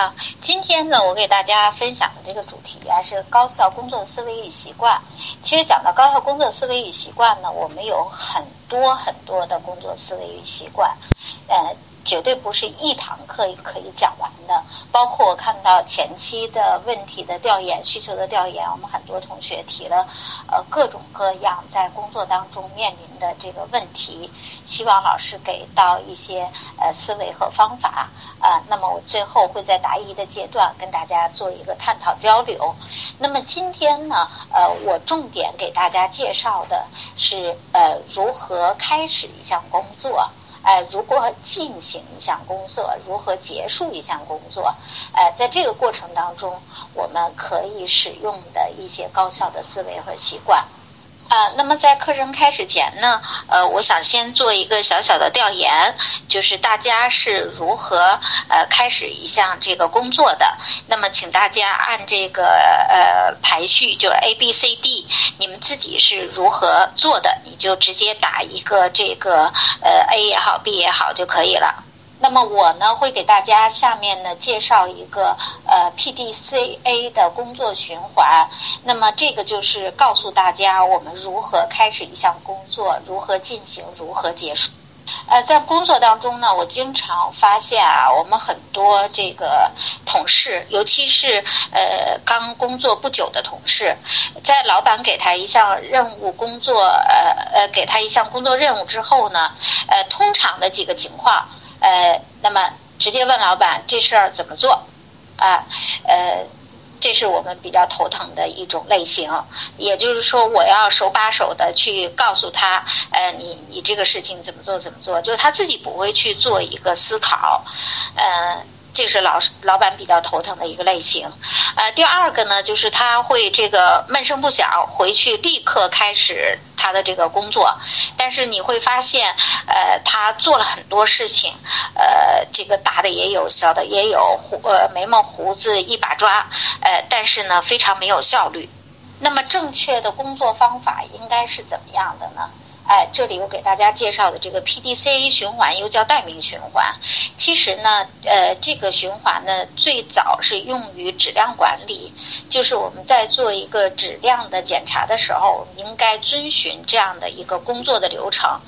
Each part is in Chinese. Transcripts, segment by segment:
好，今天呢，我给大家分享的这个主题啊是高效工作思维与习惯。其实讲到高效工作思维与习惯呢，我们有很多很多的工作思维与习惯，呃。绝对不是一堂课可以讲完的。包括我看到前期的问题的调研、需求的调研，我们很多同学提了呃各种各样在工作当中面临的这个问题，希望老师给到一些呃思维和方法啊。那么我最后会在答疑的阶段跟大家做一个探讨交流。那么今天呢，呃，我重点给大家介绍的是呃如何开始一项工作。呃，如何进行一项工作，如何结束一项工作？呃，在这个过程当中，我们可以使用的一些高效的思维和习惯。啊，那么在课程开始前呢，呃，我想先做一个小小的调研，就是大家是如何呃开始一项这个工作的。那么，请大家按这个呃排序，就是 A B C D，你们自己是如何做的，你就直接打一个这个呃 A 也好，B 也好就可以了。那么我呢会给大家下面呢介绍一个呃 PDCA 的工作循环。那么这个就是告诉大家我们如何开始一项工作，如何进行，如何结束。呃，在工作当中呢，我经常发现啊，我们很多这个同事，尤其是呃刚工作不久的同事，在老板给他一项任务工作，呃呃给他一项工作任务之后呢，呃通常的几个情况。呃，那么直接问老板这事儿怎么做？啊，呃，这是我们比较头疼的一种类型。也就是说，我要手把手的去告诉他，呃，你你这个事情怎么做怎么做，就是他自己不会去做一个思考，呃。这是老老板比较头疼的一个类型，呃，第二个呢，就是他会这个闷声不响，回去立刻开始他的这个工作，但是你会发现，呃，他做了很多事情，呃，这个大的也有，小的也有，胡呃眉毛胡子一把抓，呃，但是呢，非常没有效率。那么正确的工作方法应该是怎么样的呢？哎，这里我给大家介绍的这个 PDCA 循环又叫待命循环，其实呢，呃，这个循环呢最早是用于质量管理，就是我们在做一个质量的检查的时候，应该遵循这样的一个工作的流程。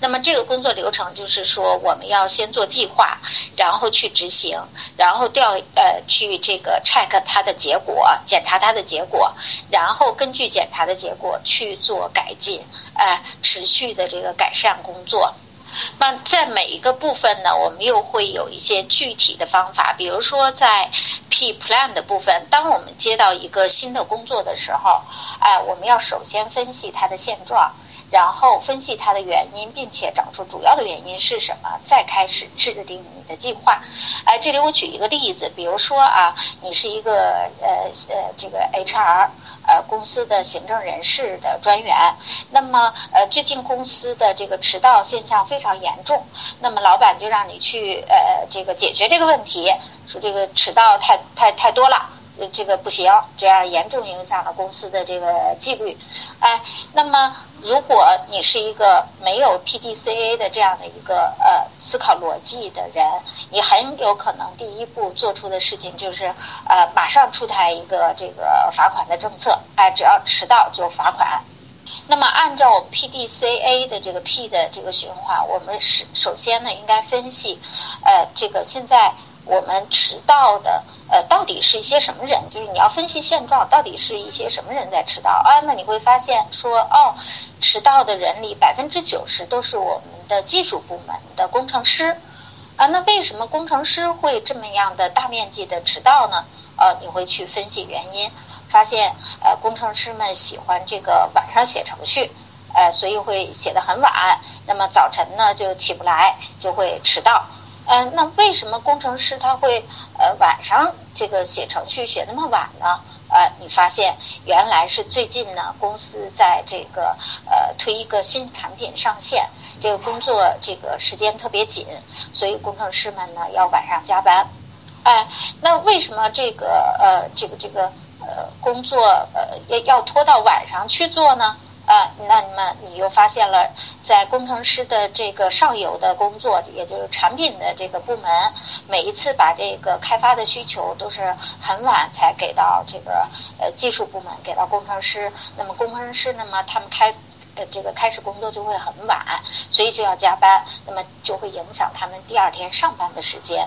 那么这个工作流程就是说，我们要先做计划，然后去执行，然后调呃去这个 check 它的结果，检查它的结果，然后根据检查的结果去做改进。哎，持续的这个改善工作，那在每一个部分呢，我们又会有一些具体的方法。比如说，在 P Plan 的部分，当我们接到一个新的工作的时候，哎，我们要首先分析它的现状，然后分析它的原因，并且找出主要的原因是什么，再开始制定你的计划。哎，这里我举一个例子，比如说啊，你是一个呃呃这个 HR。呃，公司的行政人事的专员，那么呃，最近公司的这个迟到现象非常严重，那么老板就让你去呃这个解决这个问题，说这个迟到太太太多了。这个不行，这样严重影响了公司的这个纪律。哎，那么如果你是一个没有 PDCA 的这样的一个呃思考逻辑的人，你很有可能第一步做出的事情就是呃马上出台一个这个罚款的政策。哎，只要迟到就罚款。那么按照我们 PDCA 的这个 P 的这个循环，我们是首先呢应该分析，呃，这个现在我们迟到的。呃，到底是一些什么人？就是你要分析现状，到底是一些什么人在迟到啊？那你会发现说，哦，迟到的人里百分之九十都是我们的技术部门的工程师啊。那为什么工程师会这么样的大面积的迟到呢？呃，你会去分析原因，发现呃，工程师们喜欢这个晚上写程序，呃，所以会写的很晚，那么早晨呢就起不来，就会迟到。嗯，那为什么工程师他会呃晚上这个写程序写那么晚呢？呃，呃，你发现原来是最近呢，公司在这个呃推一个新产品上线，这个工作这个时间特别紧，所以工程师们呢要晚上加班。哎，那为什么这个呃这个这个呃工作呃要要拖到晚上去做呢？啊，那么你又发现了，在工程师的这个上游的工作，也就是产品的这个部门，每一次把这个开发的需求都是很晚才给到这个呃技术部门，给到工程师。那么工程师，那么他们开呃这个开始工作就会很晚，所以就要加班，那么就会影响他们第二天上班的时间。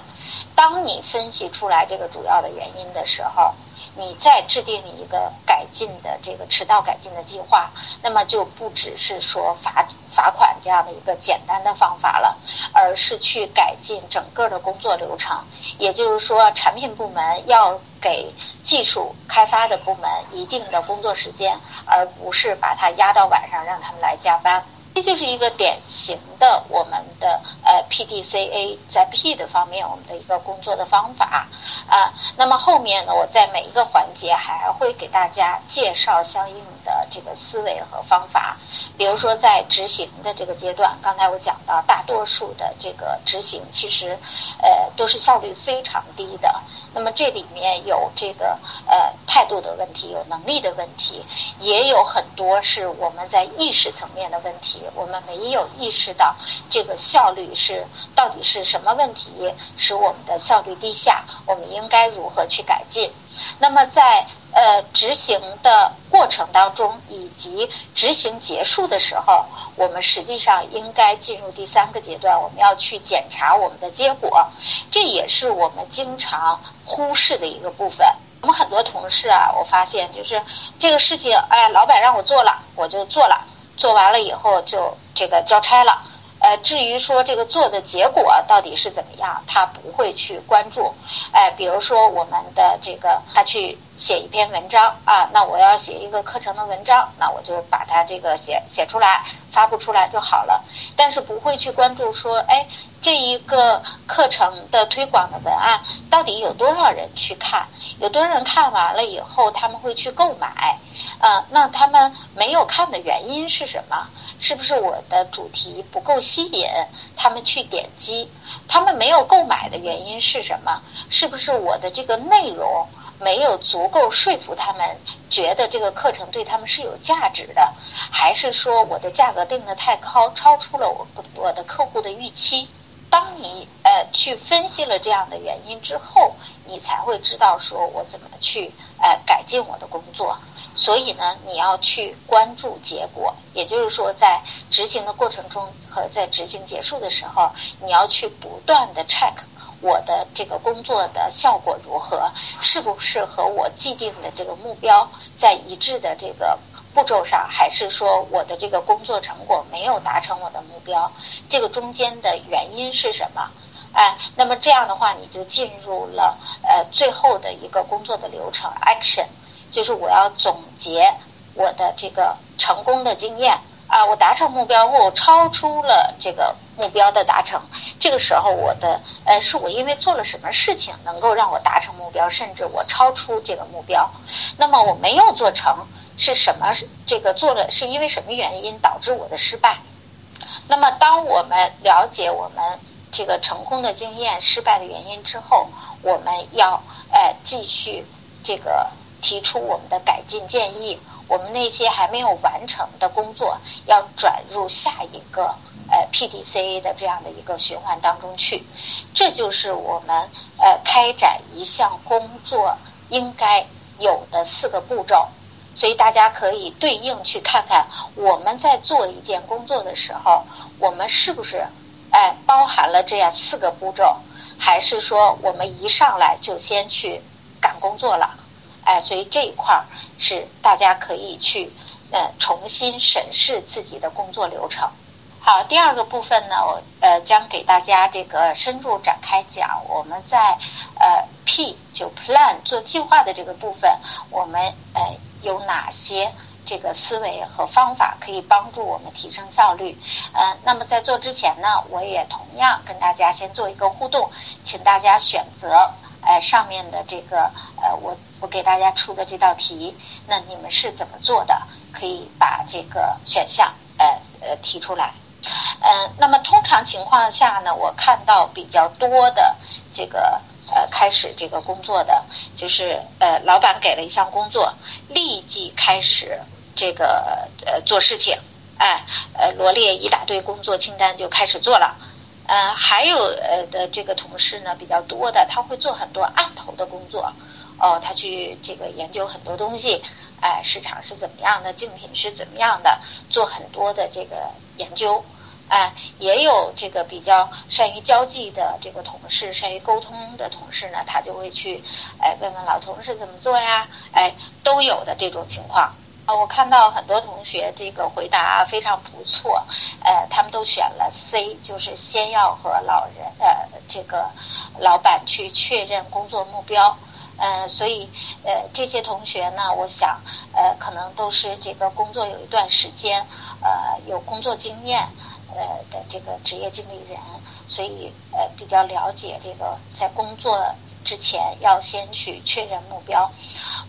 当你分析出来这个主要的原因的时候。你再制定一个改进的这个迟到改进的计划，那么就不只是说罚罚款这样的一个简单的方法了，而是去改进整个的工作流程。也就是说，产品部门要给技术开发的部门一定的工作时间，而不是把它压到晚上让他们来加班。这就是一个典型的我们的呃 PDCA 在 P 的方面我们的一个工作的方法啊。那么后面呢，我在每一个环节还会给大家介绍相应的这个思维和方法。比如说在执行的这个阶段，刚才我讲到大多数的这个执行其实呃都是效率非常低的。那么这里面有这个呃态度的问题，有能力的问题，也有很多是我们在意识层面的问题，我们没有意识到这个效率是到底是什么问题使我们的效率低下，我们应该如何去改进？那么在呃执行的过程当中，以及执行结束的时候，我们实际上应该进入第三个阶段，我们要去检查我们的结果，这也是我们经常忽视的一个部分。我们很多同事啊，我发现就是这个事情，哎，老板让我做了，我就做了，做完了以后就这个交差了。呃，至于说这个做的结果到底是怎么样，他不会去关注。哎，比如说我们的这个，他去写一篇文章啊，那我要写一个课程的文章，那我就把它这个写写出来，发布出来就好了。但是不会去关注说，哎，这一个课程的推广的文案到底有多少人去看，有多少人看完了以后他们会去购买，呃，那他们没有看的原因是什么？是不是我的主题不够吸引他们去点击？他们没有购买的原因是什么？是不是我的这个内容没有足够说服他们，觉得这个课程对他们是有价值的？还是说我的价格定的太高，超出了我我的客户的预期？当你呃去分析了这样的原因之后，你才会知道说我怎么去呃改进我的工作。所以呢，你要去关注结果，也就是说，在执行的过程中和在执行结束的时候，你要去不断的 check 我的这个工作的效果如何，是不是和我既定的这个目标在一致的这个步骤上，还是说我的这个工作成果没有达成我的目标？这个中间的原因是什么？哎，那么这样的话，你就进入了呃最后的一个工作的流程 action。就是我要总结我的这个成功的经验啊，我达成目标或我超出了这个目标的达成，这个时候我的呃是我因为做了什么事情能够让我达成目标，甚至我超出这个目标，那么我没有做成是什么？这个做了是因为什么原因导致我的失败？那么当我们了解我们这个成功的经验、失败的原因之后，我们要呃继续这个。提出我们的改进建议，我们那些还没有完成的工作要转入下一个呃 PDCA 的这样的一个循环当中去，这就是我们呃开展一项工作应该有的四个步骤。所以大家可以对应去看看，我们在做一件工作的时候，我们是不是哎包含了这样四个步骤，还是说我们一上来就先去赶工作了？哎，所以这一块儿是大家可以去呃重新审视自己的工作流程。好，第二个部分呢，我呃将给大家这个深入展开讲。我们在呃 P 就 Plan 做计划的这个部分，我们呃有哪些这个思维和方法可以帮助我们提升效率？呃，那么在做之前呢，我也同样跟大家先做一个互动，请大家选择哎上面的这个呃我。我给大家出的这道题，那你们是怎么做的？可以把这个选项呃呃提出来。嗯，那么通常情况下呢，我看到比较多的这个呃开始这个工作的，就是呃老板给了一项工作，立即开始这个呃做事情，哎呃罗列一大堆工作清单就开始做了。呃，还有呃的这个同事呢比较多的，他会做很多案头的工作，哦，他去这个研究很多东西，哎，市场是怎么样的，竞品是怎么样的，做很多的这个研究，哎，也有这个比较善于交际的这个同事，善于沟通的同事呢，他就会去哎问问老同事怎么做呀，哎，都有的这种情况。啊，我看到很多同学这个回答非常不错，呃，他们都选了 C，就是先要和老人呃这个老板去确认工作目标，呃，所以呃这些同学呢，我想呃可能都是这个工作有一段时间，呃有工作经验呃的这个职业经理人，所以呃比较了解这个在工作之前要先去确认目标。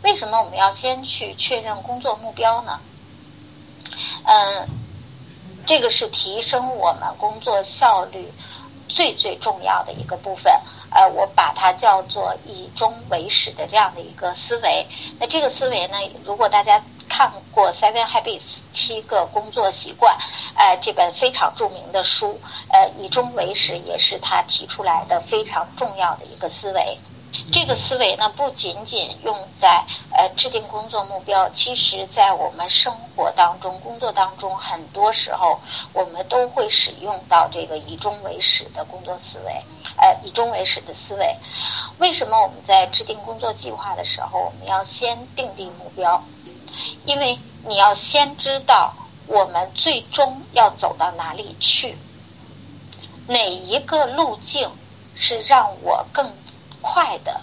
为什么我们要先去确认工作目标呢？嗯，这个是提升我们工作效率最最重要的一个部分。呃，我把它叫做以终为始的这样的一个思维。那这个思维呢，如果大家看过《Seven Habits》七个工作习惯，呃，这本非常著名的书，呃，以终为始也是他提出来的非常重要的一个思维。这个思维呢，不仅仅用在呃制定工作目标，其实在我们生活当中、工作当中，很多时候我们都会使用到这个以终为始的工作思维，呃，以终为始的思维。为什么我们在制定工作计划的时候，我们要先定定目标？因为你要先知道我们最终要走到哪里去，哪一个路径是让我更。快的，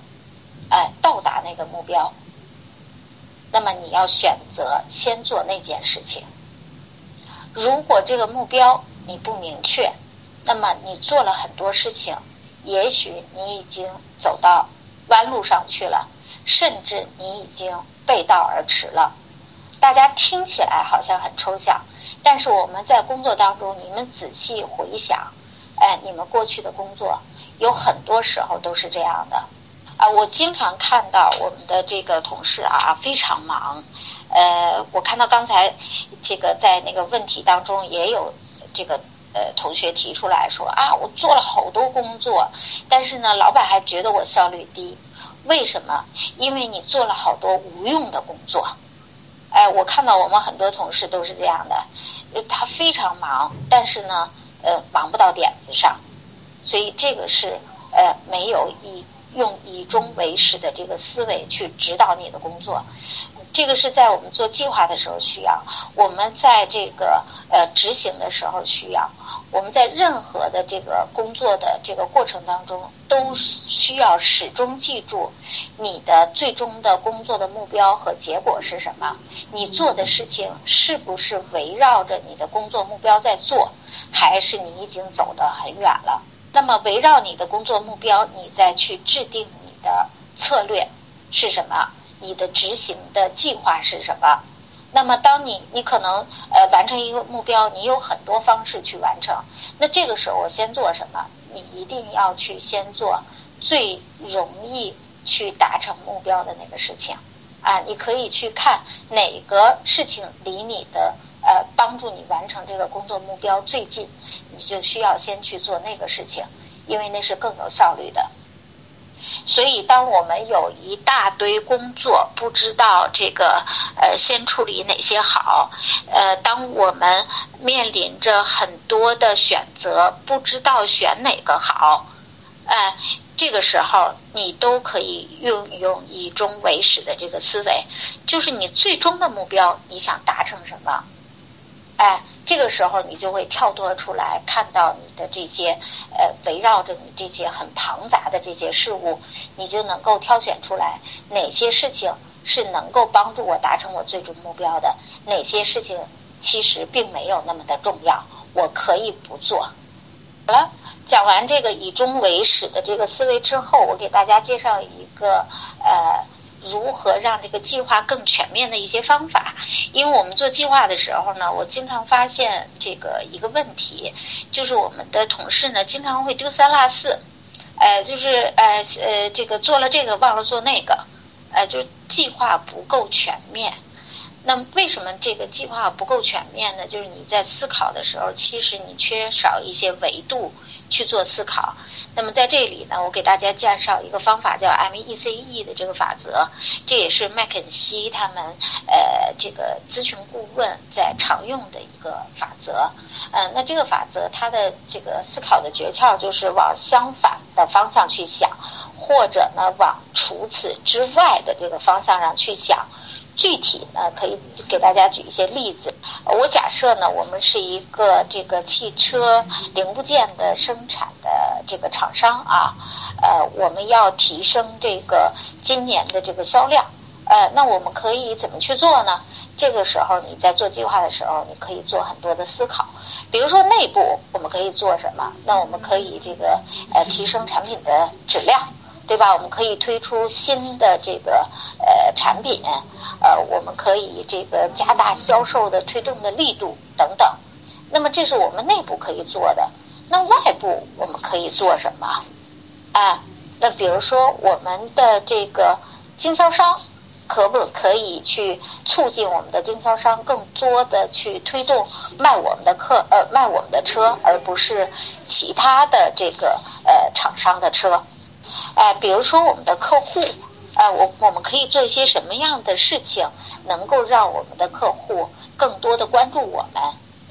哎，到达那个目标。那么你要选择先做那件事情。如果这个目标你不明确，那么你做了很多事情，也许你已经走到弯路上去了，甚至你已经背道而驰了。大家听起来好像很抽象，但是我们在工作当中，你们仔细回想，哎，你们过去的工作。有很多时候都是这样的，啊，我经常看到我们的这个同事啊非常忙，呃，我看到刚才这个在那个问题当中也有这个呃同学提出来说啊，我做了好多工作，但是呢，老板还觉得我效率低，为什么？因为你做了好多无用的工作，哎，我看到我们很多同事都是这样的，他非常忙，但是呢，呃，忙不到点子上。所以这个是呃没有以用以终为始的这个思维去指导你的工作，这个是在我们做计划的时候需要，我们在这个呃执行的时候需要，我们在任何的这个工作的这个过程当中都需要始终记住你的最终的工作的目标和结果是什么，你做的事情是不是围绕着你的工作目标在做，还是你已经走得很远了？那么，围绕你的工作目标，你再去制定你的策略是什么？你的执行的计划是什么？那么，当你你可能呃完成一个目标，你有很多方式去完成。那这个时候，我先做什么？你一定要去先做最容易去达成目标的那个事情啊！你可以去看哪个事情离你的。呃，帮助你完成这个工作目标最近，你就需要先去做那个事情，因为那是更有效率的。所以，当我们有一大堆工作，不知道这个呃先处理哪些好，呃，当我们面临着很多的选择，不知道选哪个好，呃，这个时候你都可以运用以终为始的这个思维，就是你最终的目标，你想达成什么？哎，这个时候你就会跳脱出来，看到你的这些呃围绕着你这些很庞杂的这些事物，你就能够挑选出来哪些事情是能够帮助我达成我最终目标的，哪些事情其实并没有那么的重要，我可以不做。好了，讲完这个以终为始的这个思维之后，我给大家介绍一个呃如何让这个计划更全面的一些方法。因为我们做计划的时候呢，我经常发现这个一个问题，就是我们的同事呢经常会丢三落四，呃，就是呃呃这个做了这个忘了做那个，呃，就是计划不够全面。那为什么这个计划不够全面呢？就是你在思考的时候，其实你缺少一些维度去做思考。那么在这里呢，我给大家介绍一个方法，叫 MECE 的这个法则，这也是麦肯锡他们呃这个咨询顾问在常用的一个法则。呃，那这个法则它的这个思考的诀窍就是往相反的方向去想，或者呢往除此之外的这个方向上去想。具体呢，可以给大家举一些例子。我假设呢，我们是一个这个汽车零部件的生产的这个厂商啊，呃，我们要提升这个今年的这个销量，呃，那我们可以怎么去做呢？这个时候你在做计划的时候，你可以做很多的思考。比如说内部我们可以做什么？那我们可以这个呃提升产品的质量。对吧？我们可以推出新的这个呃产品，呃，我们可以这个加大销售的推动的力度等等。那么这是我们内部可以做的。那外部我们可以做什么？啊，那比如说我们的这个经销商，可不可以去促进我们的经销商更多的去推动卖我们的客呃卖我们的车，而不是其他的这个呃厂商的车？哎，比如说我们的客户，呃，我我们可以做一些什么样的事情，能够让我们的客户更多的关注我们？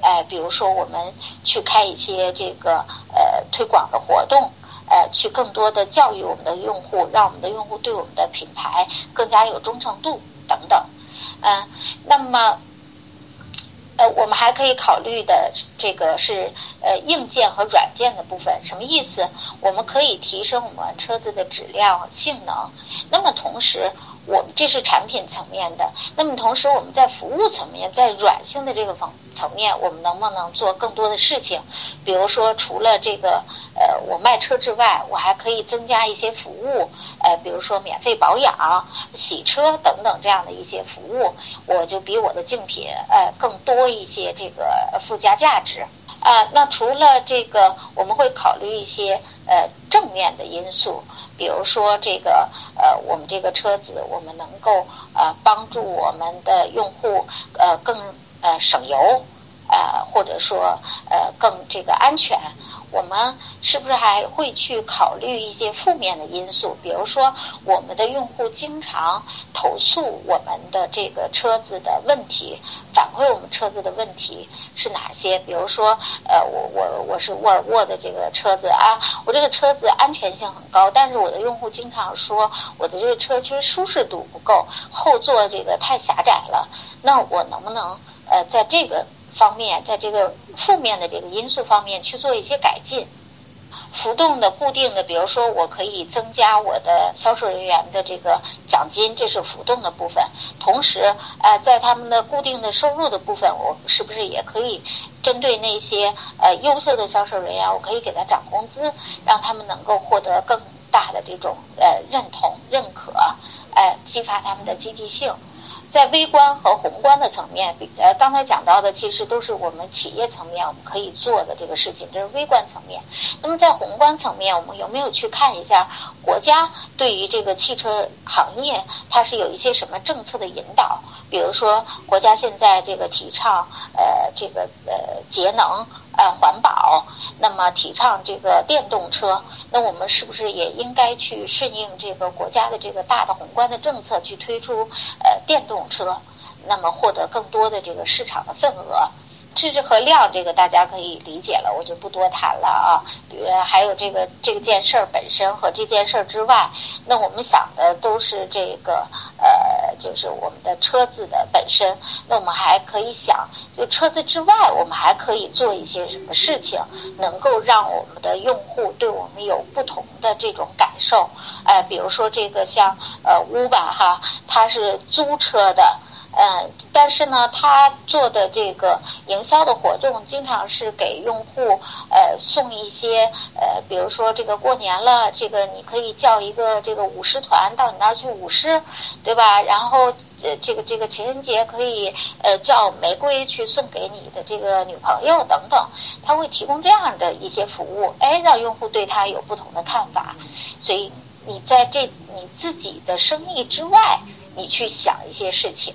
哎，比如说我们去开一些这个呃推广的活动，呃，去更多的教育我们的用户，让我们的用户对我们的品牌更加有忠诚度等等。嗯，那么。呃，我们还可以考虑的这个是呃硬件和软件的部分，什么意思？我们可以提升我们车子的质量、性能。那么同时，我们这是产品层面的，那么同时我们在服务层面，在软性的这个方层面，我们能不能做更多的事情？比如说，除了这个呃我卖车之外，我还可以增加一些服务，呃，比如说免费保养、洗车等等这样的一些服务，我就比我的竞品呃更多一些这个附加价值。啊，那除了这个，我们会考虑一些呃正面的因素。比如说这个呃，我们这个车子，我们能够呃帮助我们的用户呃更呃省油，呃或者说呃更这个安全。我们是不是还会去考虑一些负面的因素？比如说，我们的用户经常投诉我们的这个车子的问题，反馈我们车子的问题是哪些？比如说，呃，我我我是沃尔沃的这个车子啊，我这个车子安全性很高，但是我的用户经常说我的这个车其实舒适度不够，后座这个太狭窄了。那我能不能呃在这个？方面，在这个负面的这个因素方面去做一些改进，浮动的、固定的，比如说我可以增加我的销售人员的这个奖金，这是浮动的部分。同时，呃，在他们的固定的收入的部分，我是不是也可以针对那些呃优秀的销售人员，我可以给他涨工资，让他们能够获得更大的这种呃认同、认可，呃，激发他们的积极性。在微观和宏观的层面，比呃刚才讲到的，其实都是我们企业层面我们可以做的这个事情，这是微观层面。那么在宏观层面，我们有没有去看一下国家对于这个汽车行业，它是有一些什么政策的引导？比如说，国家现在这个提倡呃这个呃节能。呃，环保，那么提倡这个电动车，那我们是不是也应该去顺应这个国家的这个大的宏观的政策，去推出呃电动车，那么获得更多的这个市场的份额？质和量这个大家可以理解了，我就不多谈了啊。比如还有这个这件事儿本身和这件事儿之外，那我们想的都是这个呃，就是我们的车子的本身。那我们还可以想，就车子之外，我们还可以做一些什么事情，能够让我们的用户对我们有不同的这种感受。哎，比如说这个像呃，Uber 哈，它是租车的。嗯，但是呢，他做的这个营销的活动，经常是给用户呃送一些呃，比如说这个过年了，这个你可以叫一个这个舞狮团到你那儿去舞狮，对吧？然后呃，这个这个情人节可以呃叫玫瑰去送给你的这个女朋友等等，他会提供这样的一些服务，哎，让用户对他有不同的看法，所以。你在这你自己的生意之外，你去想一些事情。